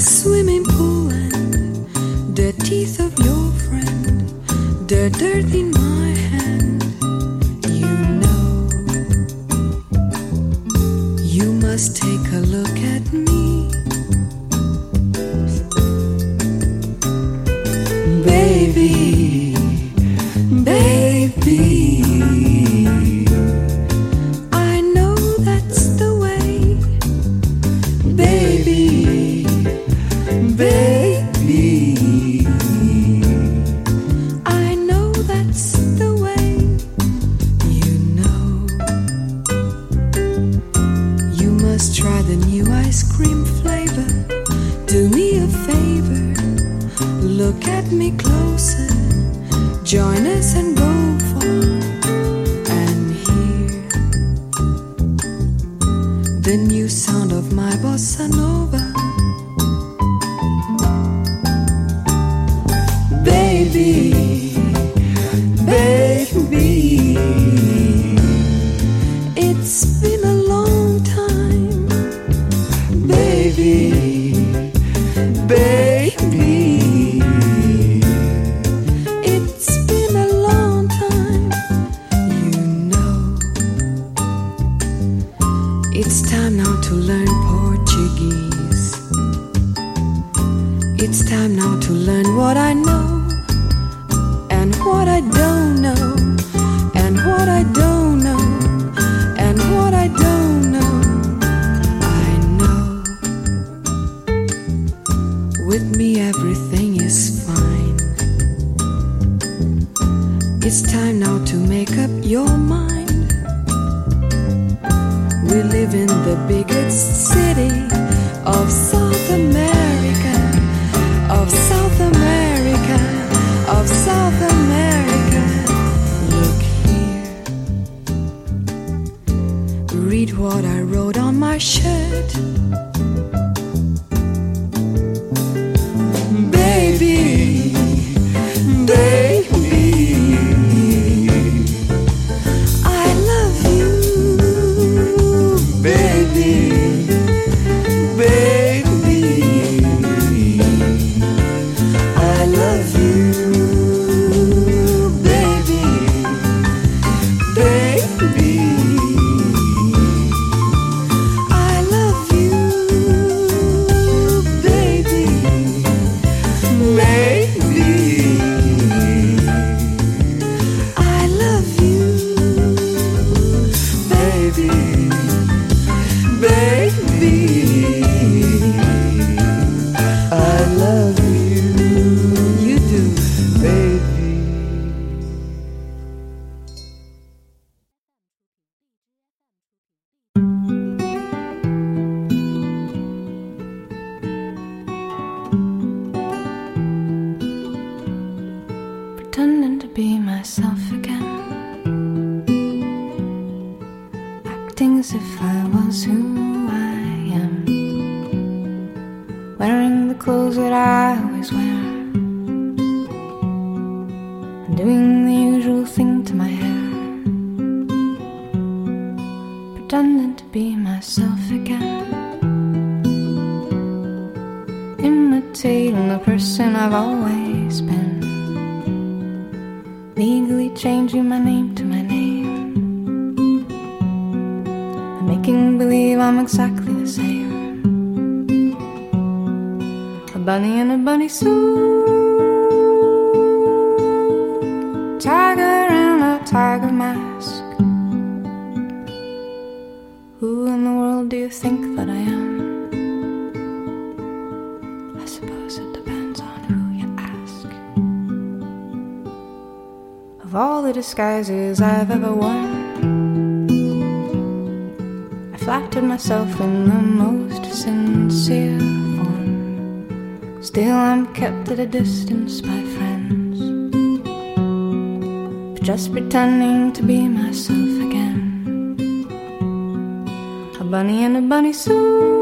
swimming what I don't know. done to be myself again. Imitating the person I've always been. Legally changing my name to my name. And making believe I'm exactly the same. A bunny in a bunny suit. Tiger in a tiger mask. but I am. I suppose it depends on who you ask. Of all the disguises I've ever worn, I flattered myself in the most sincere form. Still, I'm kept at a distance by friends. Just pretending to be myself bunny in a bunny suit.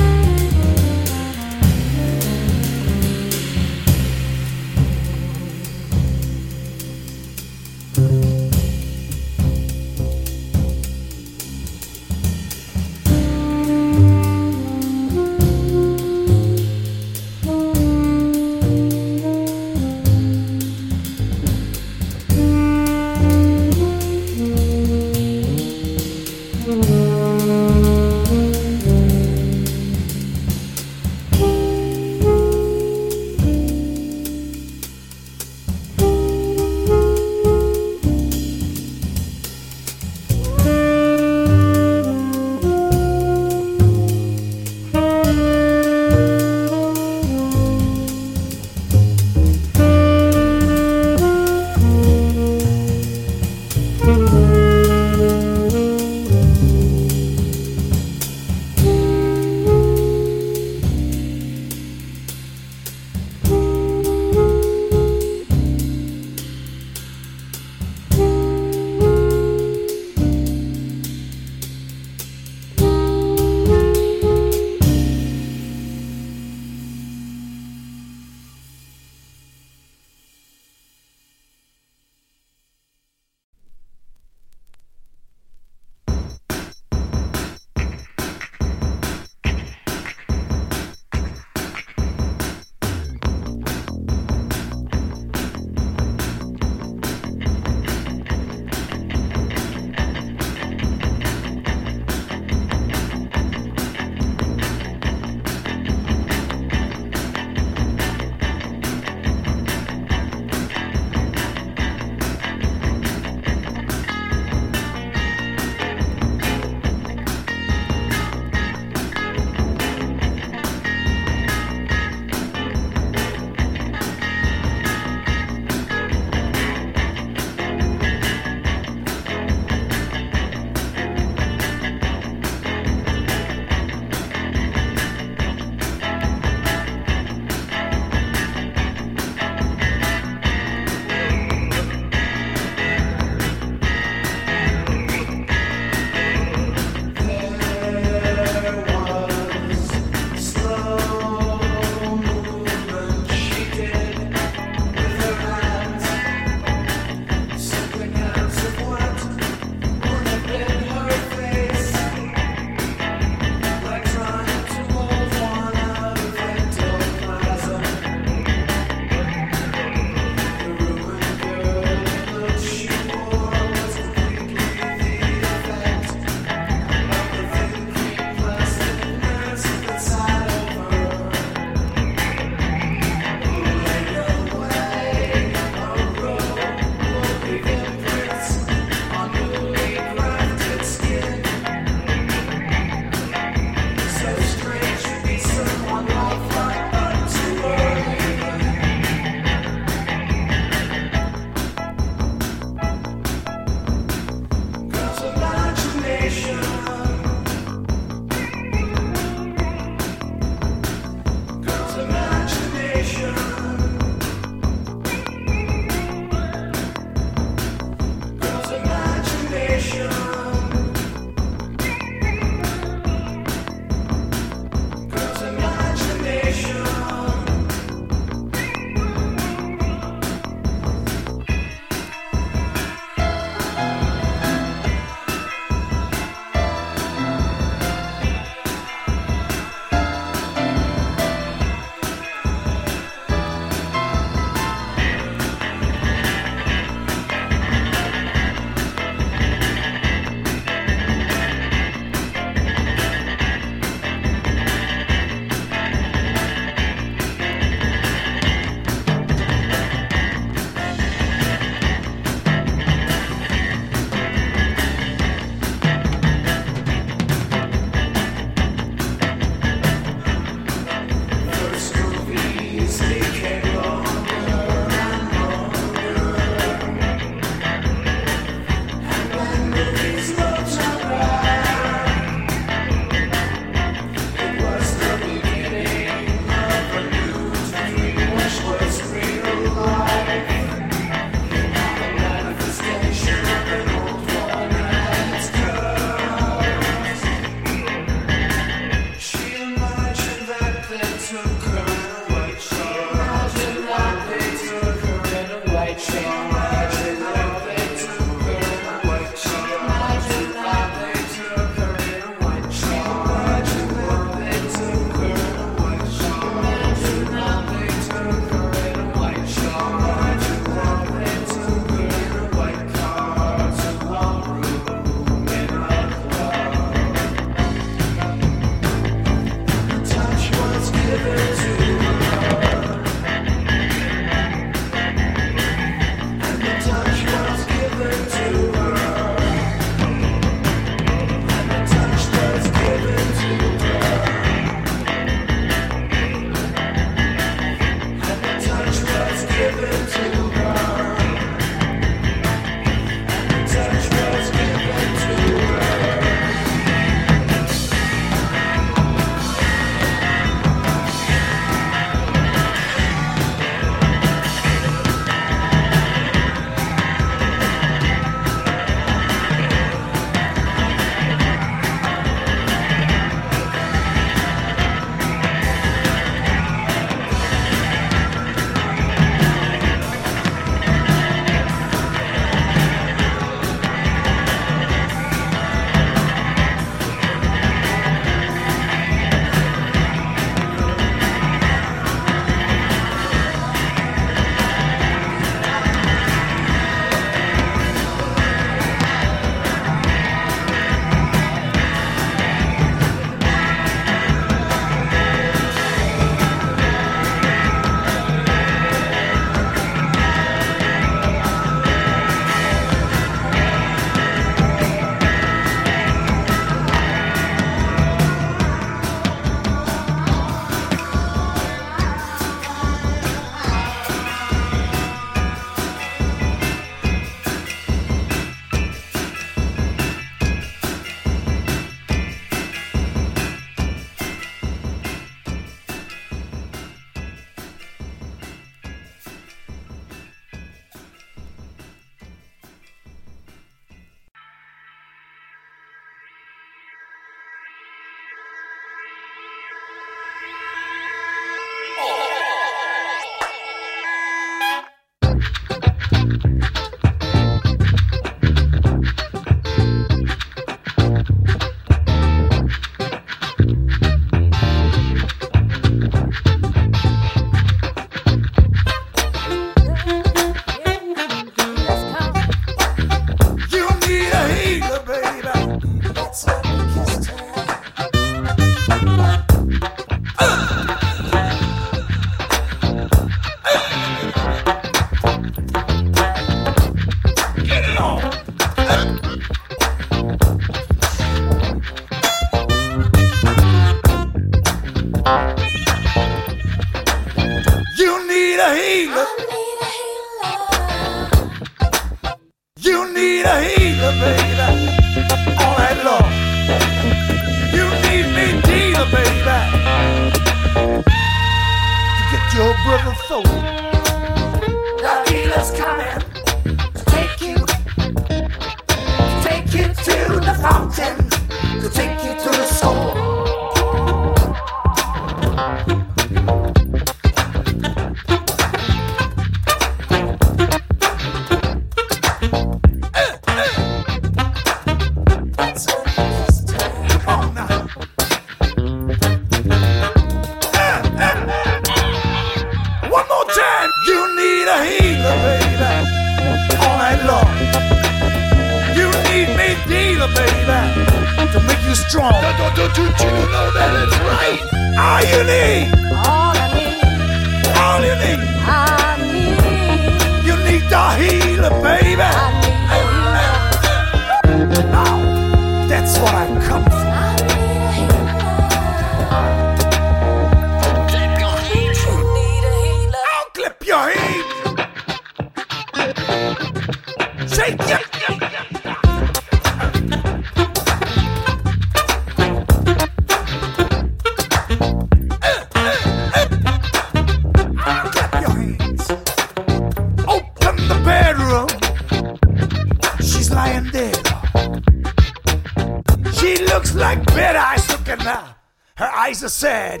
Like bed eyes looking now. Her eyes are sad.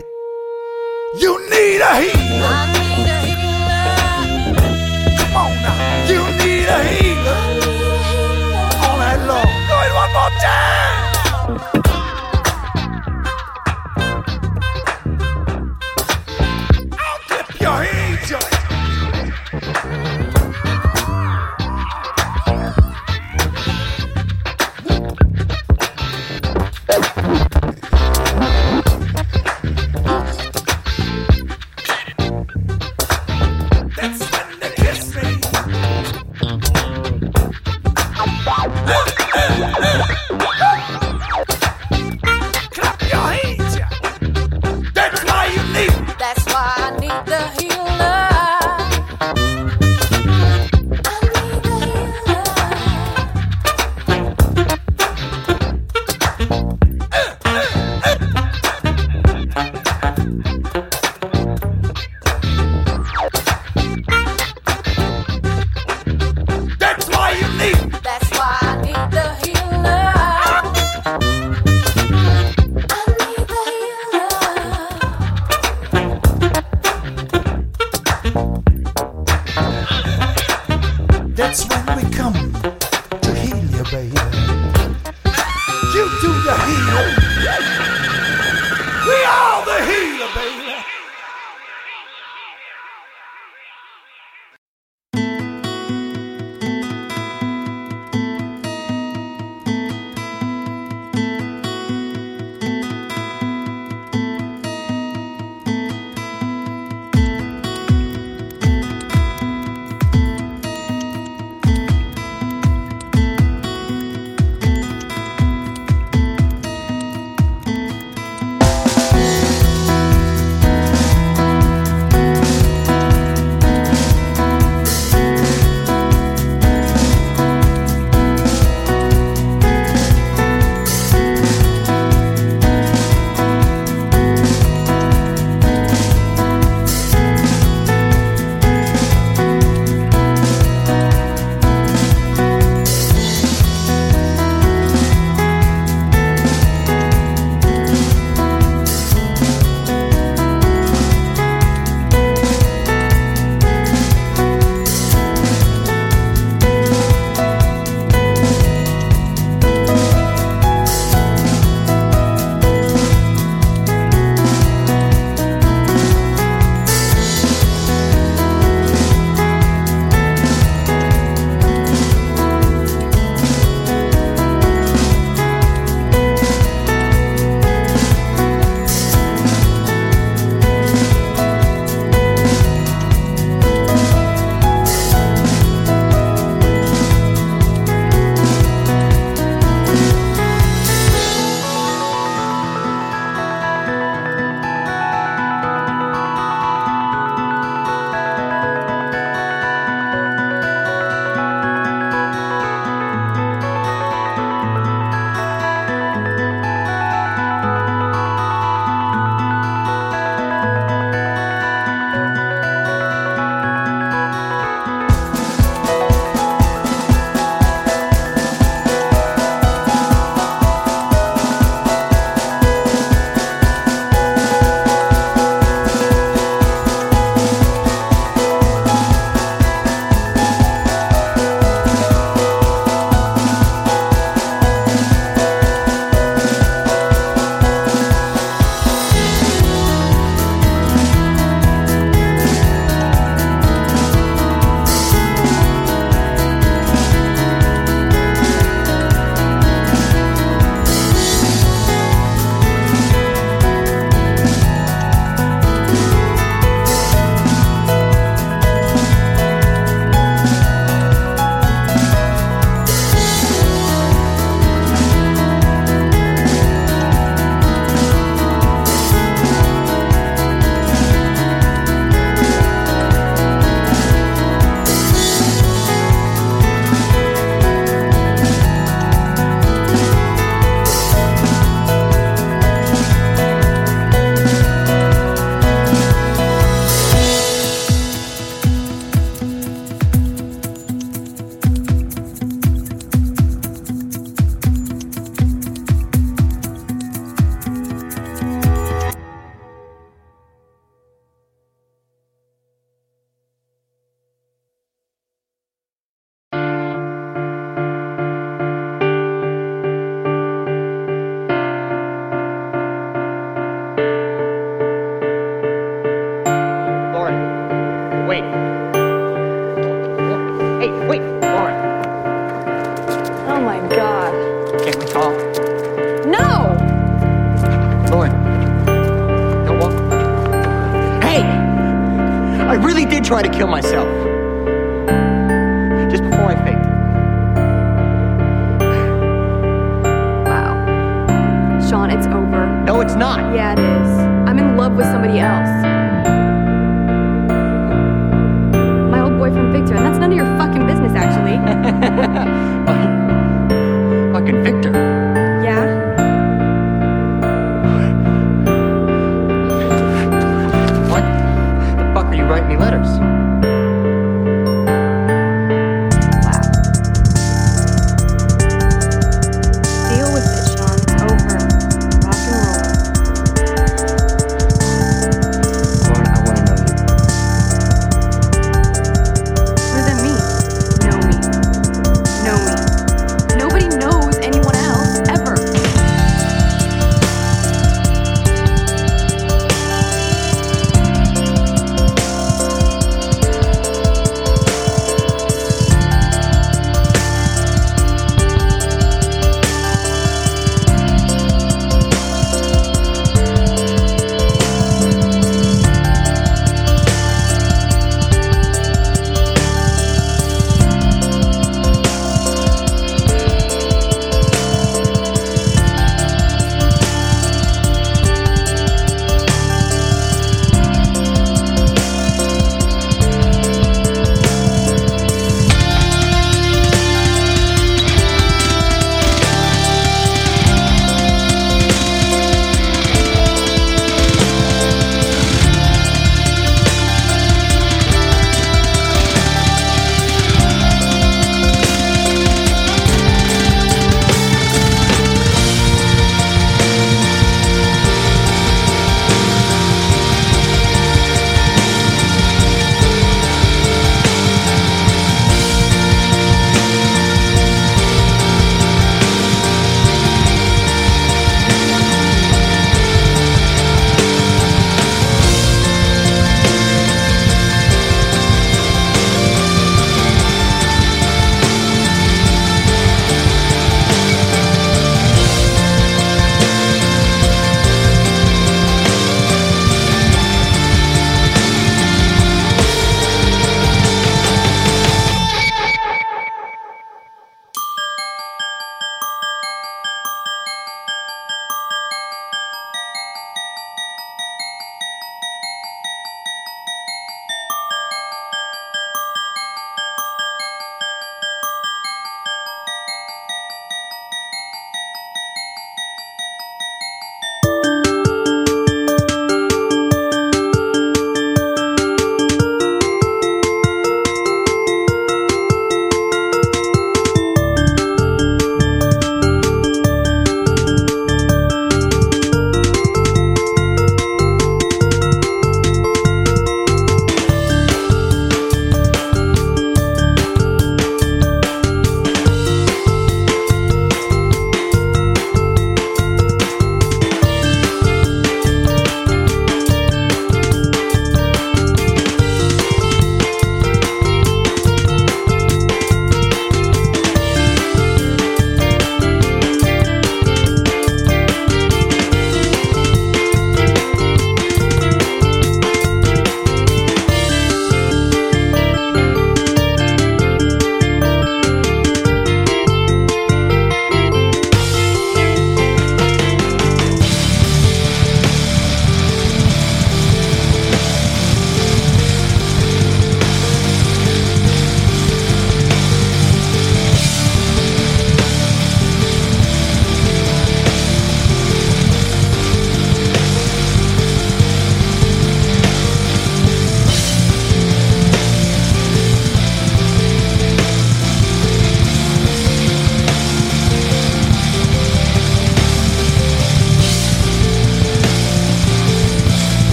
You need a healer. I need a healer. Come on now. You need a healer. All night long. Do it one more time.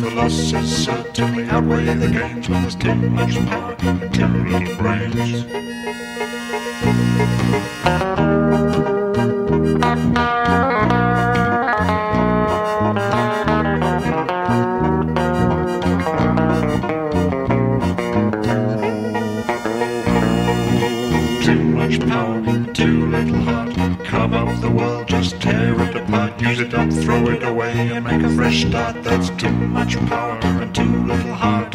The losses certainly outweigh the gains when there's too much power, too little brains. Use it up, throw it away, and make a fresh start. That's too much power and too little heart.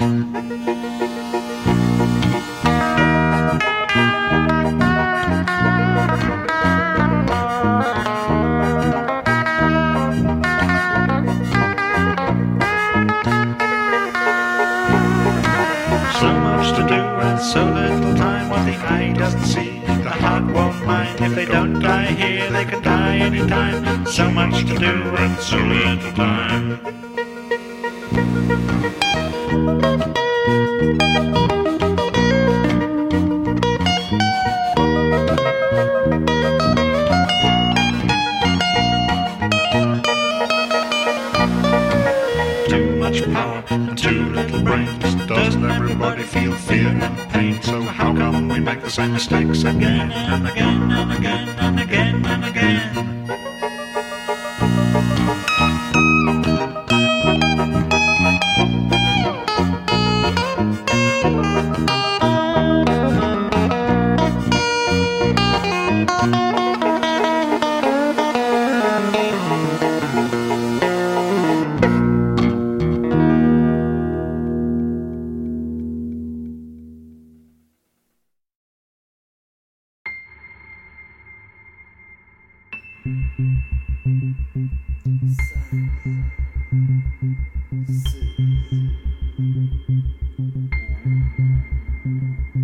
Time. Too much power and too little brains. Doesn't everybody feel fear and pain? So how come we make the same mistakes again and again again? Sun.